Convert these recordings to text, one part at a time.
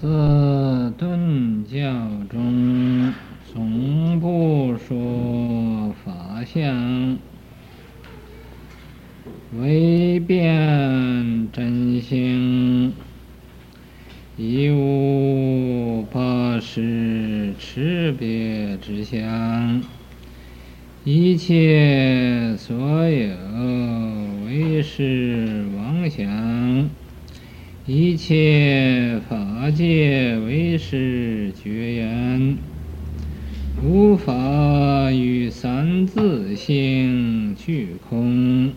自顿教中从不说法相，唯辨真性，亦无八识差别之相，一切所有唯是妄想。一切法界唯是觉缘，无法与三自性俱空，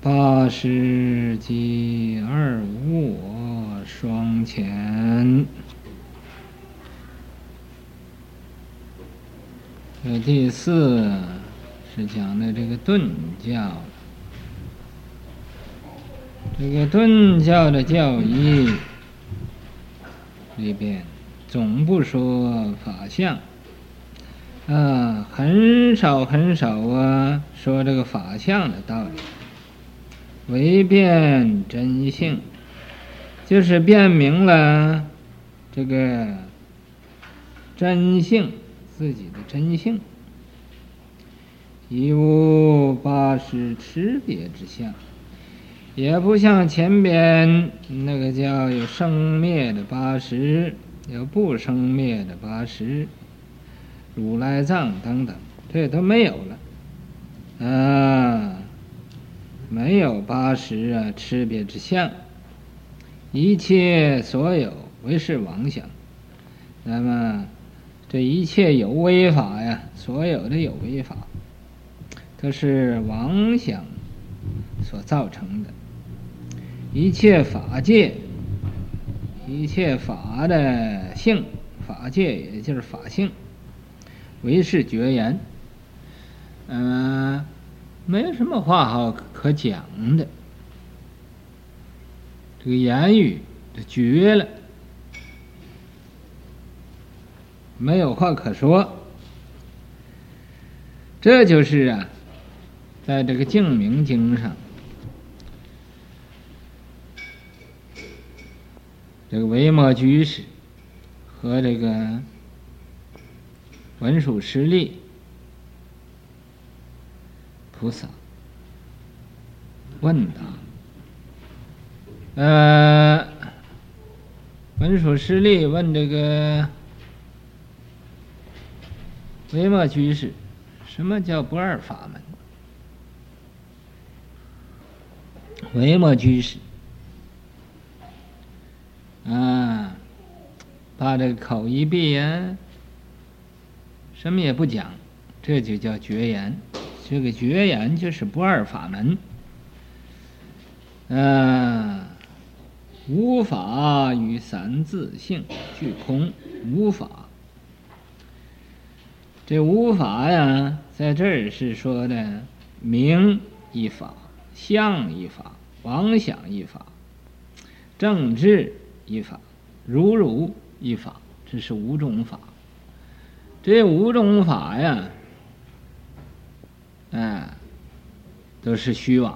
八识即二无我双全。这第四是讲的这个顿教。这个顿教的教义。里边，总不说法相，啊，很少很少啊，说这个法相的道理，唯辨真性，就是辨明了这个真性，自己的真性，亦无八识差别之相。也不像前边那个叫有生灭的八十，有不生灭的八十，如来藏等等，这都没有了，啊，没有八十啊，差别之相，一切所有唯是妄想，那么这一切有为法呀，所有的有为法，这是妄想所造成的。一切法界，一切法的性，法界也就是法性，唯是绝缘。嗯，没什么话好可讲的，这个言语就绝了，没有话可说。这就是啊，在这个净明经上。这个维摩居士和这个文殊师利菩萨问答，呃，文殊师利问这个维摩居士，什么叫不二法门？维摩居士。啊，把这个口一闭呀，什么也不讲，这就叫绝言。这个绝言就是不二法门。啊，无法与三自性俱空，无法。这无法呀，在这儿是说的名一法，相一法，妄想一法，政治。一法，如如一法，这是五种法。这五种法呀，哎，都是虚妄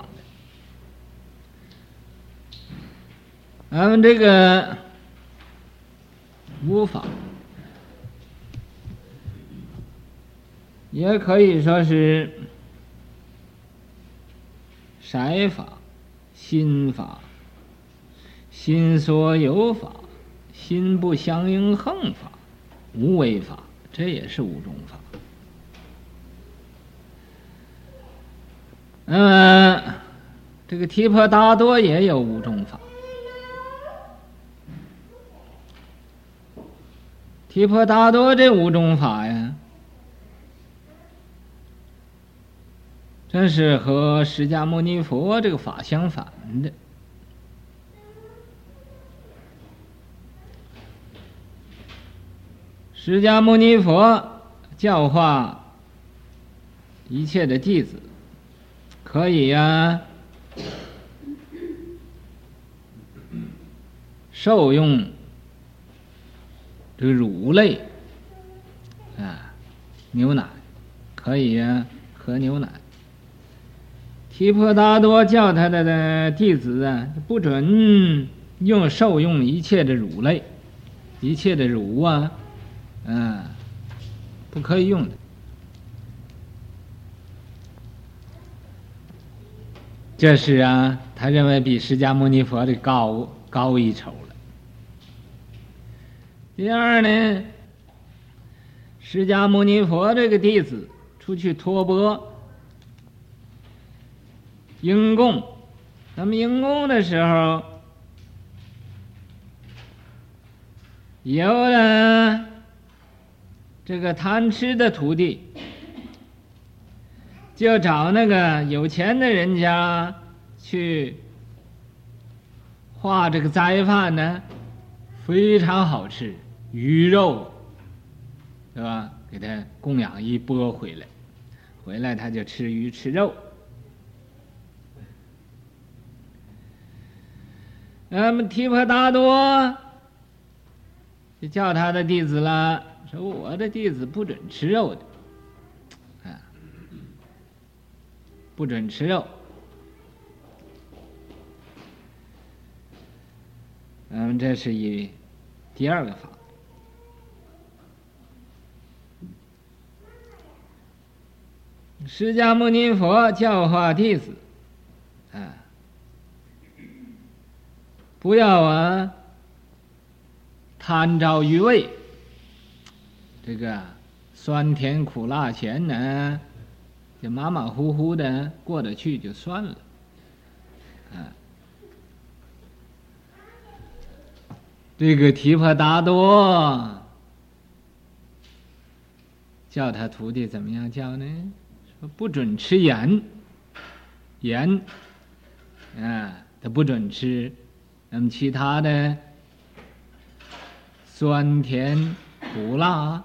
的。咱们这个无法，也可以说是色法、心法。心所有法，心不相应横法，无为法，这也是五种法。嗯，这个提婆达多也有五种法。提婆达多这五种法呀，真是和释迦牟尼佛这个法相反的。释迦牟尼佛教化一切的弟子，可以呀、受用这个乳类啊，牛奶，可以呀、喝牛奶。提婆达多教他的的弟子啊，不准用受用一切的乳类，一切的乳啊，嗯，不可以用的。这是啊，他认为比释迦牟尼佛的高高一筹了。第二呢，释迦牟尼佛这个弟子出去托钵迎供，那么迎供的时候，有了这个贪吃的徒弟。就找那个有钱的人家去画这个斋饭呢，非常好吃，鱼肉，对吧？给他供养一波回来，回来他就吃鱼吃肉。那么提婆达多就叫他的弟子了，说我的弟子不准吃肉的。啊不准吃肉。嗯，这是一第二个法。释迦牟尼佛教化弟子，啊，不要啊贪着于味，这个酸甜苦辣咸呢。就马马虎虎的过得去就算了，啊，这个提婆达多叫他徒弟怎么样叫呢？说不准吃盐，盐，啊，他不准吃，那么其他的酸甜苦辣。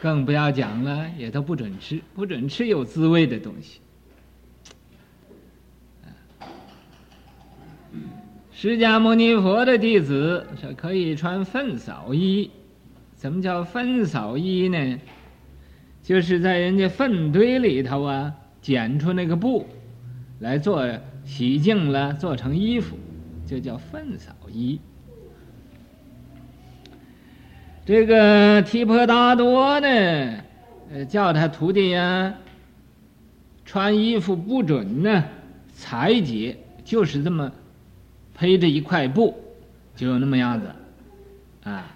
更不要讲了，也都不准吃，不准吃有滋味的东西。释迦牟尼佛的弟子说可以穿粪扫衣，什么叫粪扫衣呢？就是在人家粪堆里头啊，捡出那个布来做洗净了，做成衣服，就叫粪扫衣。这个提婆达多呢，呃，叫他徒弟呀，穿衣服不准呢，裁解，就是这么披着一块布，就那么样子，啊，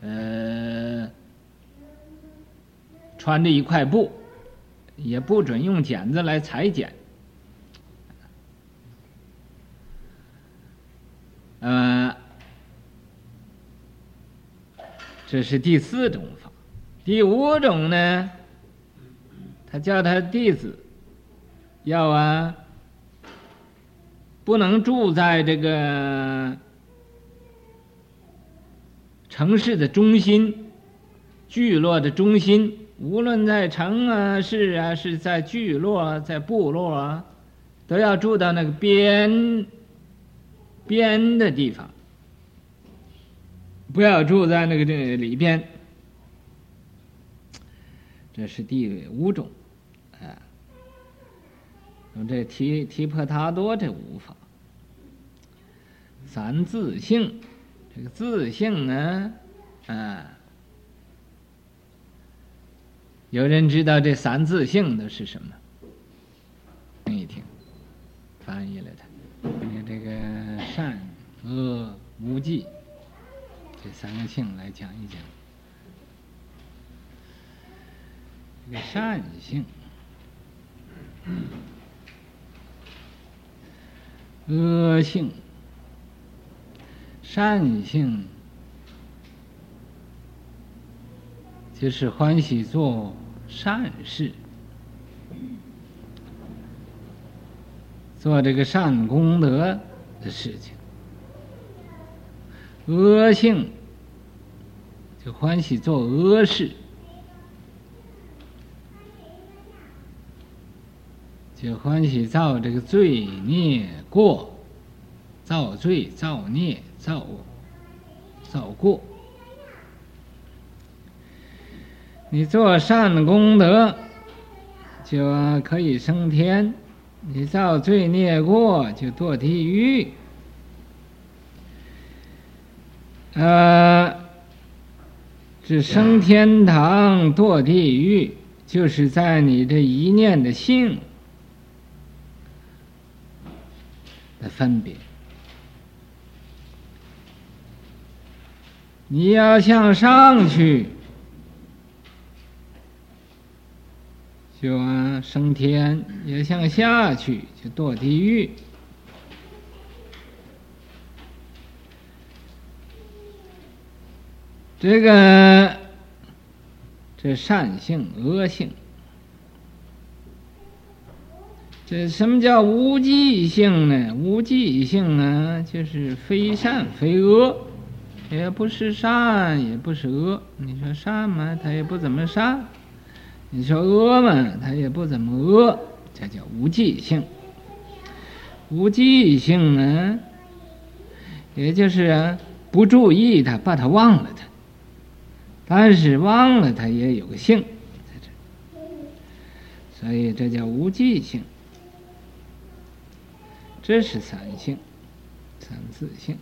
呃，穿着一块布，也不准用剪子来裁剪，呃。这是第四种法，第五种呢？他叫他弟子要啊，不能住在这个城市的中心、聚落的中心，无论在城啊、市啊，是在聚落、在部落啊，都要住到那个边边的地方。不要住在那个这里边，这是第五种，啊，那么这提提婆达多这五法，三自性，这个自性呢，啊，有人知道这三自性都是什么？听一听，翻译了它，你这个善恶无记。这三个性来讲一讲，这个善性、恶性、善性，就是欢喜做善事，做这个善功德的事情。恶性就欢喜做恶事，就欢喜造这个罪孽过，造罪造孽造造过。你做善功德，就可以升天；你造罪孽过就堕地狱。呃，这升天堂堕地狱，就是在你这一念的性的分别。你要向上去。就啊升天；也向下去，就堕地狱。这个，这善性、恶性，这什么叫无记性呢？无记性啊，就是非善非恶。也不是善，也不是恶。你说善嘛，他也不怎么善；你说恶嘛，他也不怎么恶。这叫无记性。无记性呢，也就是不注意他，把他忘了他。但是忘了他也有个性在这，所以这叫无记性。这是三性，三自性。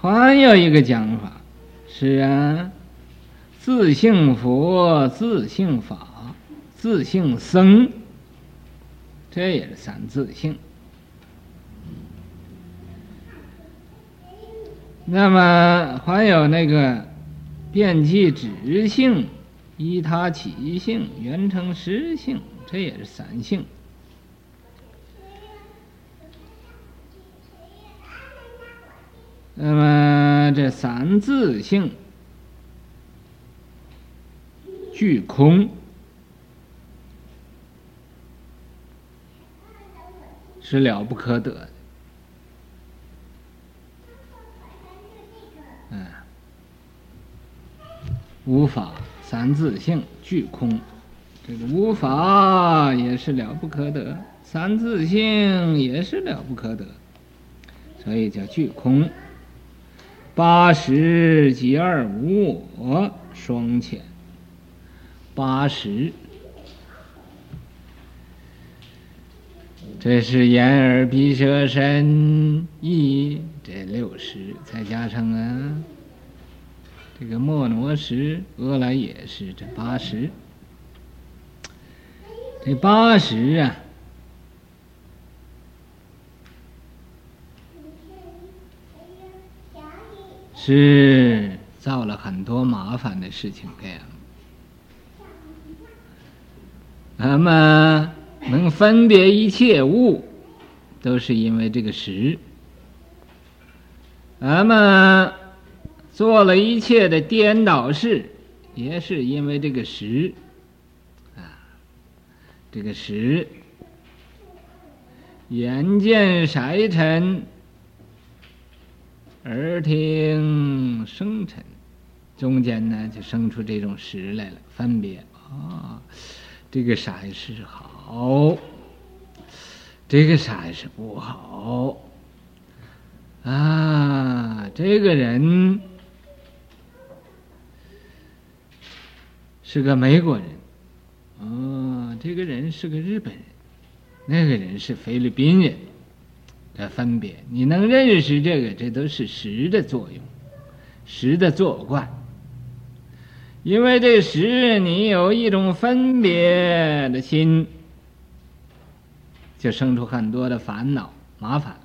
还有一个讲法，是啊，自性佛、自性法、自性僧，这也是三自性。那么还有那个遍计执性、依他起性、缘成实性，这也是三性。那么这三自性俱空，是了不可得的。嗯，无法三自性俱空，这个无法也是了不可得，三自性也是了不可得，所以叫俱空。八十即二无我双遣，八十，这是眼耳鼻舌身意这六十，再加上啊，这个摩罗识、阿赖也是这八十，这八十啊。是造了很多麻烦的事情，这样。那么能分别一切物，都是因为这个识。那么做了一切的颠倒事，也是因为这个识。啊，这个识，眼见色尘。耳听声尘，中间呢就生出这种识来了，分别啊、这个色是好，这个色是不好啊，这个人是个美国人，哦，这个人是个日本人，那个人是菲律宾人。的分别，你能认识这个，这都是识的作用，识的作怪。因为这时，你有一种分别的心，就生出很多的烦恼、麻烦，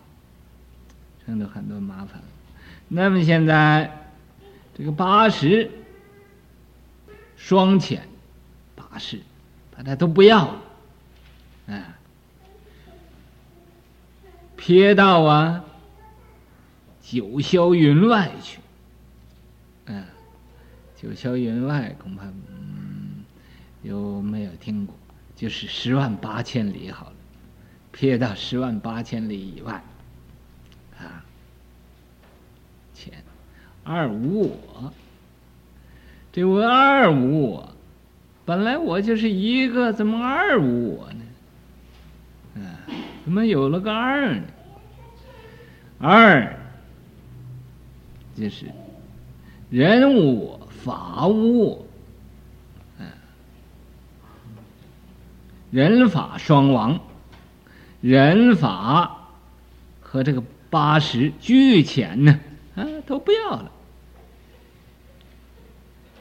生出很多麻烦。那么现在，这个八十双遣，八十，把它都不要了，啊。撇到啊，九霄云外去。九霄云外恐怕嗯，有没有听过？就是十万八千里好了，撇到十万八千里以外，啊，前二无我，这我二无我，本来我就是一个，怎么二无我呢？啊，怎么有了个二呢？二，就是人无我，法物，嗯，人法双亡，人法和这个八十俱浅呢，啊，都不要了，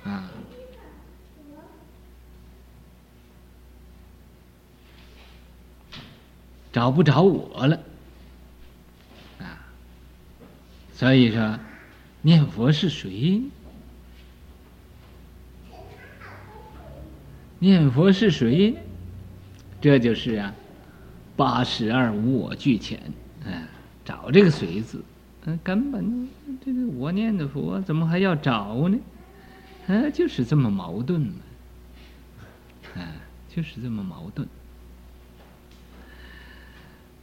啊，找不着我了，啊，所以说念佛是谁？念佛是谁？这就是啊，八十二无我俱全，嗯，找这个谁字。嗯，根本这个我念的佛，怎么还要找呢？啊，就是这么矛盾嘛。啊，就是这么矛盾。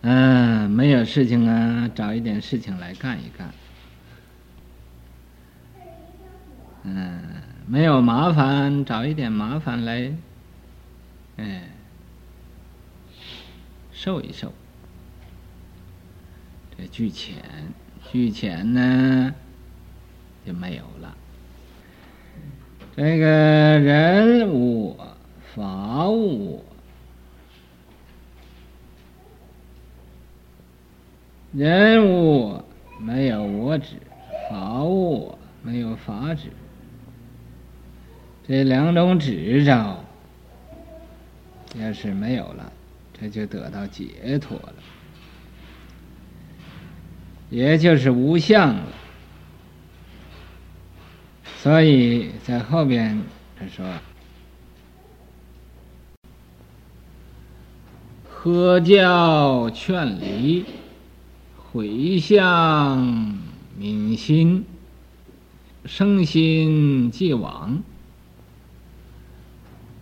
嗯，没有事情啊，找一点事情来干一干。嗯，没有麻烦，找一点麻烦来，哎，受一受。这俱全。俱全呢，就没有了。这个人无我，法无我。人无我，没有我指；法无我，没有法指。这两种指照，要是没有了，这就得到解脱了。也就是无相了，所以在后边他说：“喝教劝离，回向民心，生心即往，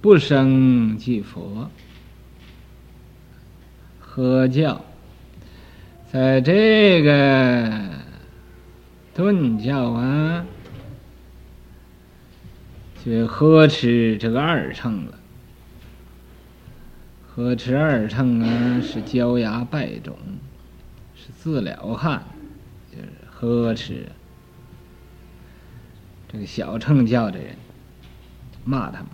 不生即佛。喝教？”在这个顿教啊，就呵斥这个二乘了。呵斥二乘啊，是焦牙败种，是自了汉，就是呵斥这个小乘教的人，骂他们。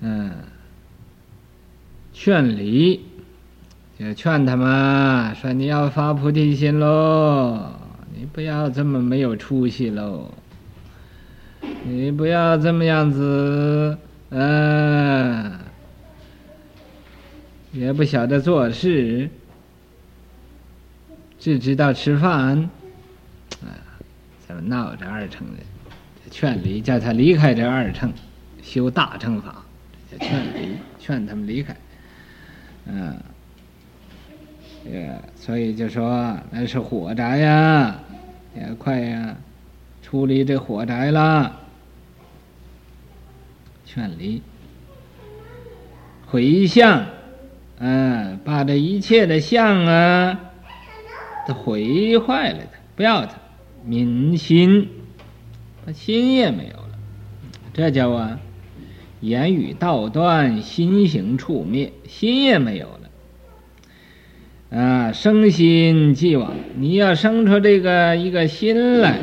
嗯，劝离。就劝他们说：“你要发菩提心喽，你不要这么没有出息喽，你不要这么样子，嗯、也不晓得做事，只知道吃饭，啊，怎么闹这二乘的？劝离，叫他离开这二乘，修大乘法，叫劝离，劝他们离开，嗯、啊。”也、yeah, 所以就说那是火灾呀，也快呀，出离这火灾了。劝离，回向，嗯，把这一切的相啊，都毁坏了它，不要它，民心，把心也没有了，这叫啊，言语道断，心行处灭，心也没有了。啊，生心即往，你要生出这个一个心来，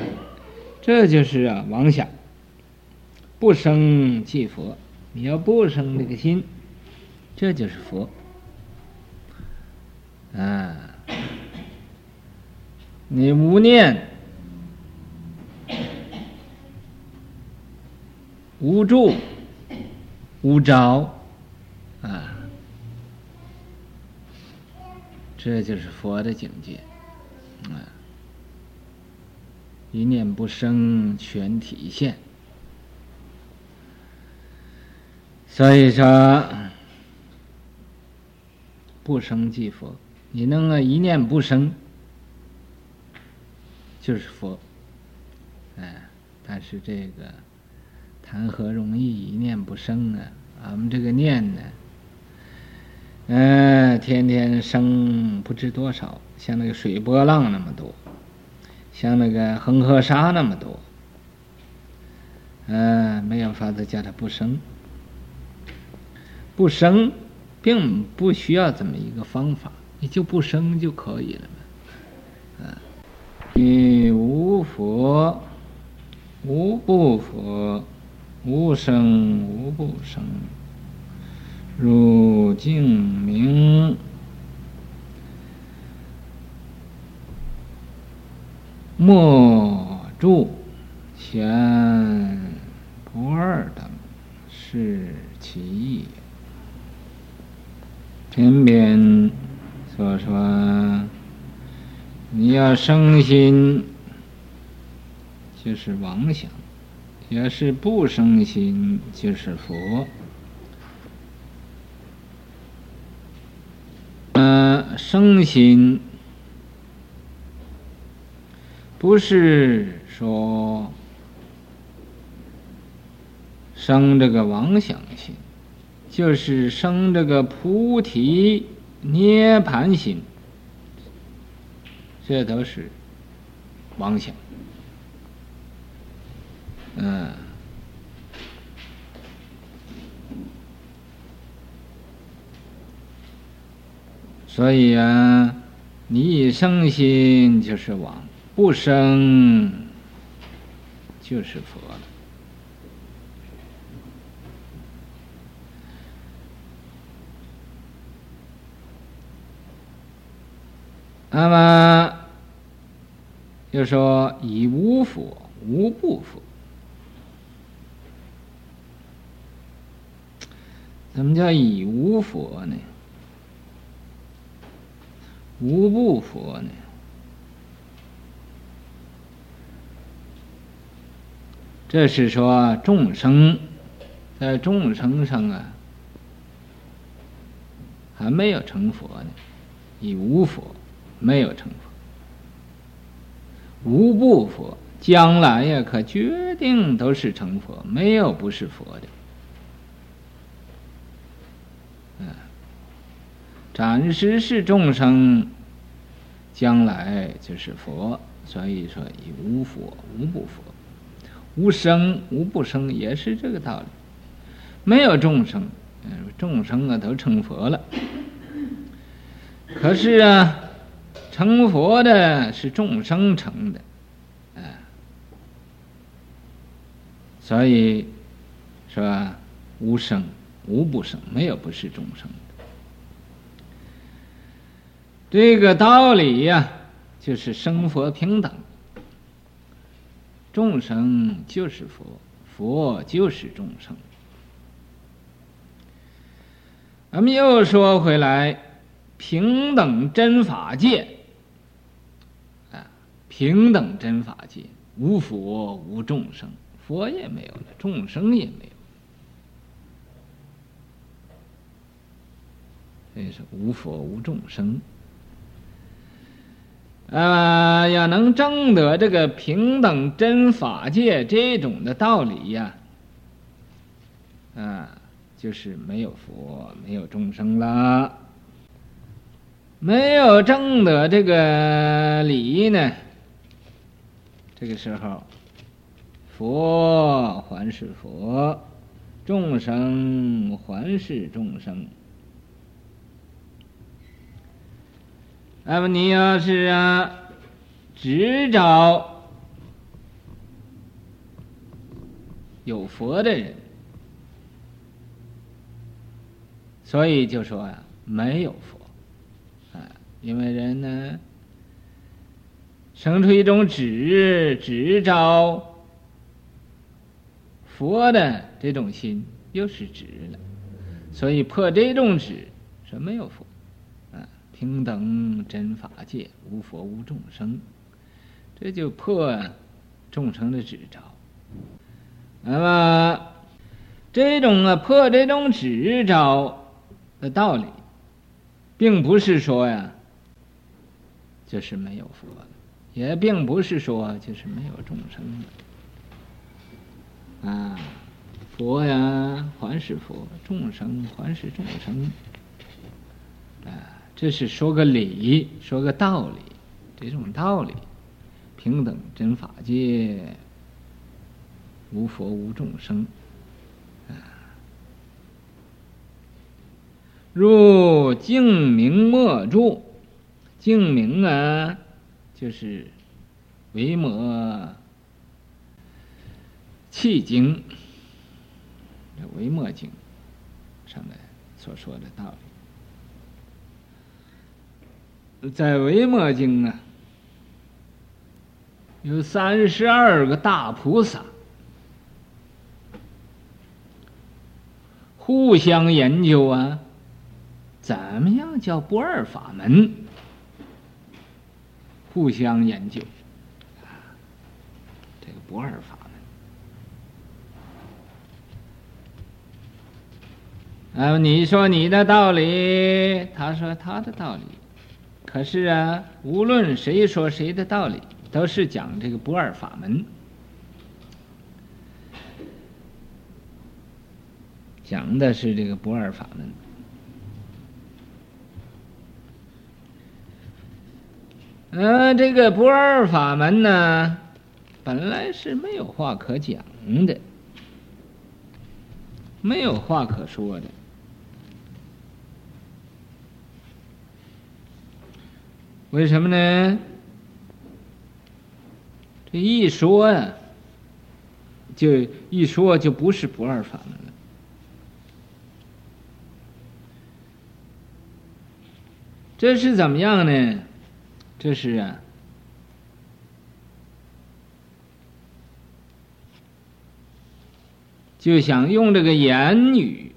这就是啊妄想。不生即佛，你要不生这个心，这就是佛。啊，你无念，无住，无着。这就是佛的境界，啊，一念不生全体现。所以说，不生即佛，你能够一念不生，就是佛，哎，但是这个谈何容易一念不生啊？俺们这个念呢？嗯，天天生不知多少，像那个水波浪那么多，像那个恒河沙那么多。嗯，没有法子叫它不生，不生，并不需要怎么一个方法，你就不生就可以了嘛。嗯，你无佛，无不佛，无生无不生。如镜明，莫住前不二等，是其意。前边所说，你要生心，就是妄想；要是不生心，就是佛。嗯、生心不是说生这个妄想心。就是生这个菩提涅槃心，这都是妄想。嗯，所以啊，你一生心就是王，不生就是佛了。那么，又说以无佛，无不佛。什么叫以无佛呢？无不佛呢？这是说众生在众生上啊，还没有成佛呢，以无佛。没有成佛，无不佛，将来呀，可决定都是成佛，没有不是佛的。嗯，暂时是众生，将来就是佛，所以说以无佛，无不佛，无生无不生，也是这个道理。没有众生，嗯，众生啊都成佛了，可是啊。成佛的是众生成的，啊，所以说？无生无不生，没有不是众生的。这个道理呀、就是生佛平等，众生就是佛，佛就是众生。咱们又说回来，平等真法界。啊平等真法界，无佛无众生，佛也没有了，众生也没有。这是无佛无众生。呃，要能证得这个平等真法界这种的道理呀，啊、就是没有佛，没有众生了，没有证得这个理呢。这个时候，佛还是佛，众生还是众生。那么你要是啊，只找有佛的人，所以就说啊，没有佛，啊，因为人呢。生出一种执，执着佛的这种心，又是执了，所以破这种执，说没有佛，平等真法界，无佛无众生，这就破众生的执着。那么这种啊破这种执着的道理，并不是说呀，就是没有佛了。也并不是说就是没有众生的，啊，佛呀还是佛，众生还是众生，啊，这是说个理，说个道理，这种道理，平等真法界，无佛无众生，啊，入净明末住，净明啊。就是维摩契经，这维摩经上面所说的道理，在维摩经啊，有三十二个大菩萨，互相研究啊，怎么样叫不二法门？互相研究，啊，这个不二法门。啊，你说你的道理，他说他的道理，可是啊，无论谁说谁的道理。都是讲这个不二法门，讲的是这个不二法门。呃，这个不二法门呢，本来是没有话可讲的，没有话可说的。为什么呢？这一说呀，就一说就不是不二法门了。这是怎么样呢？这是啊，就想用这个言语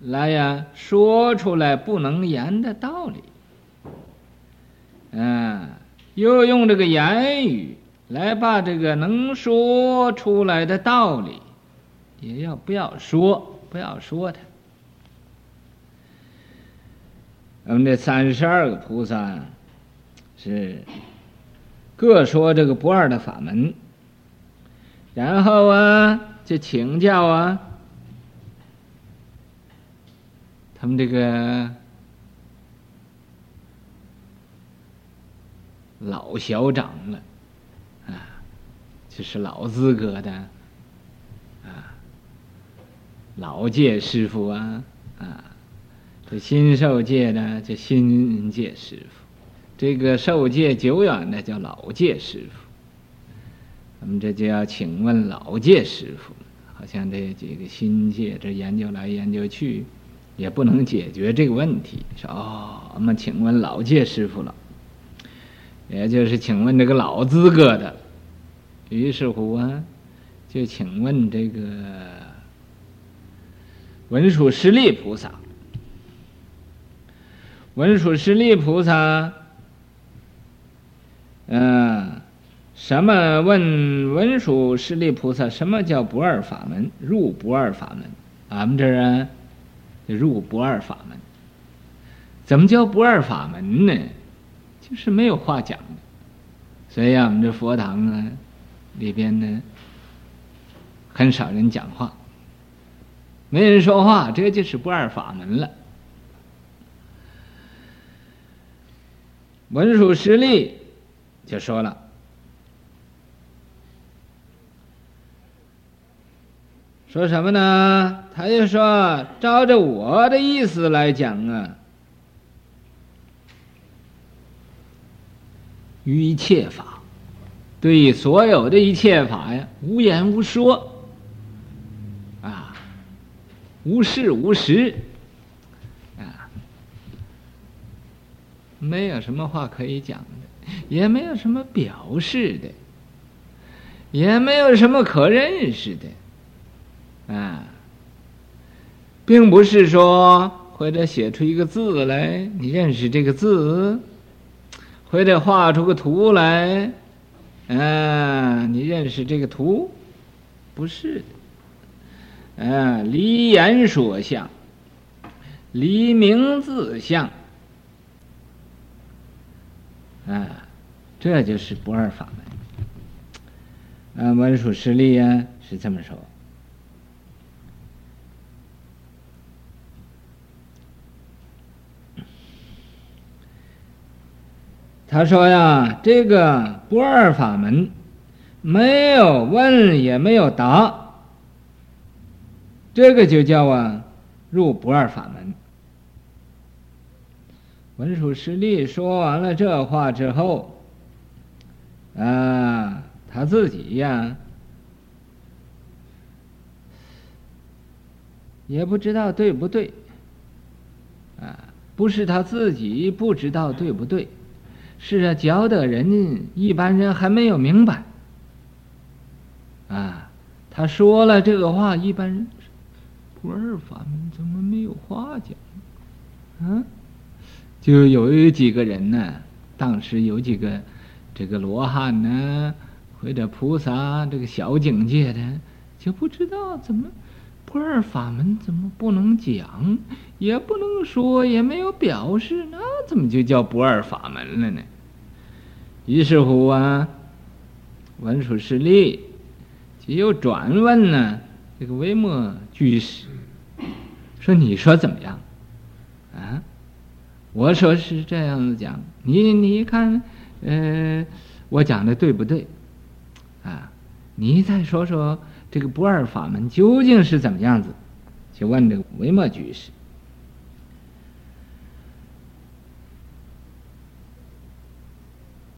来呀说出来不能言的道理，又用这个言语。来把这个能说出来的道理，也要不要说，不要说它。我们这三十二个菩萨是各说这个不二的法门，然后啊，就请教啊，他们这个老小长了。啊就是老资格的，啊，老戒师傅啊，啊，这新受戒的叫新戒师傅，这个受戒久远的叫老戒师傅。我们这就要请问老戒师傅，好像这几个新戒这研究来研究去，也不能解决这个问题。说哦，我们请问老戒师傅了，也就是请问这个老资格的。于是乎啊，就请问这个文殊师利菩萨。文殊师利菩萨，嗯，什么问文殊师利菩萨？什么叫不二法门？入不二法门。俺们这儿啊，入不二法门。怎么叫不二法门呢？是没有话讲的。所以啊，我们这佛堂呢。里边呢，很少人讲话，没人说话，这就是不二法门了。文殊师利就说了，说什么呢？他就说，照着我的意思来讲啊，于一切法。对所有的一切法呀，无言无说，啊，无事无实，啊，没有什么话可以讲的，也没有什么表示的，也没有什么可认识的，啊，并不是说或者写出一个字来，你认识这个字，或者画出个图来。嗯、你认识这个图？不是的。嗯、啊，离言说相，离名字相。啊，这就是不二法门。啊，文殊师利啊，是这么说。他说呀，这个不二法门，没有问也没有答，这个就叫啊入不二法门。文殊师利说完了这话之后，啊，他自己呀，也不知道对不对，啊，不是他自己不知道对不对。是啊，教的人一般人还没有明白，啊他说了这个话，一般人不二法门怎么没有话讲？啊，就有几个人呢，当时有几个这个罗汉呢，或者菩萨这个小境界的，就不知道怎么不二法门怎么不能讲，也不能说，也没有表示，那怎么就叫不二法门了呢？于是乎啊，文殊师利就又转问呢，这个维摩居士说：“你说怎么样？啊？我说是这样子讲，你你看，呃，我讲的对不对？啊？你再说说这个不二法门究竟是怎么样子？”就问这个维摩居士。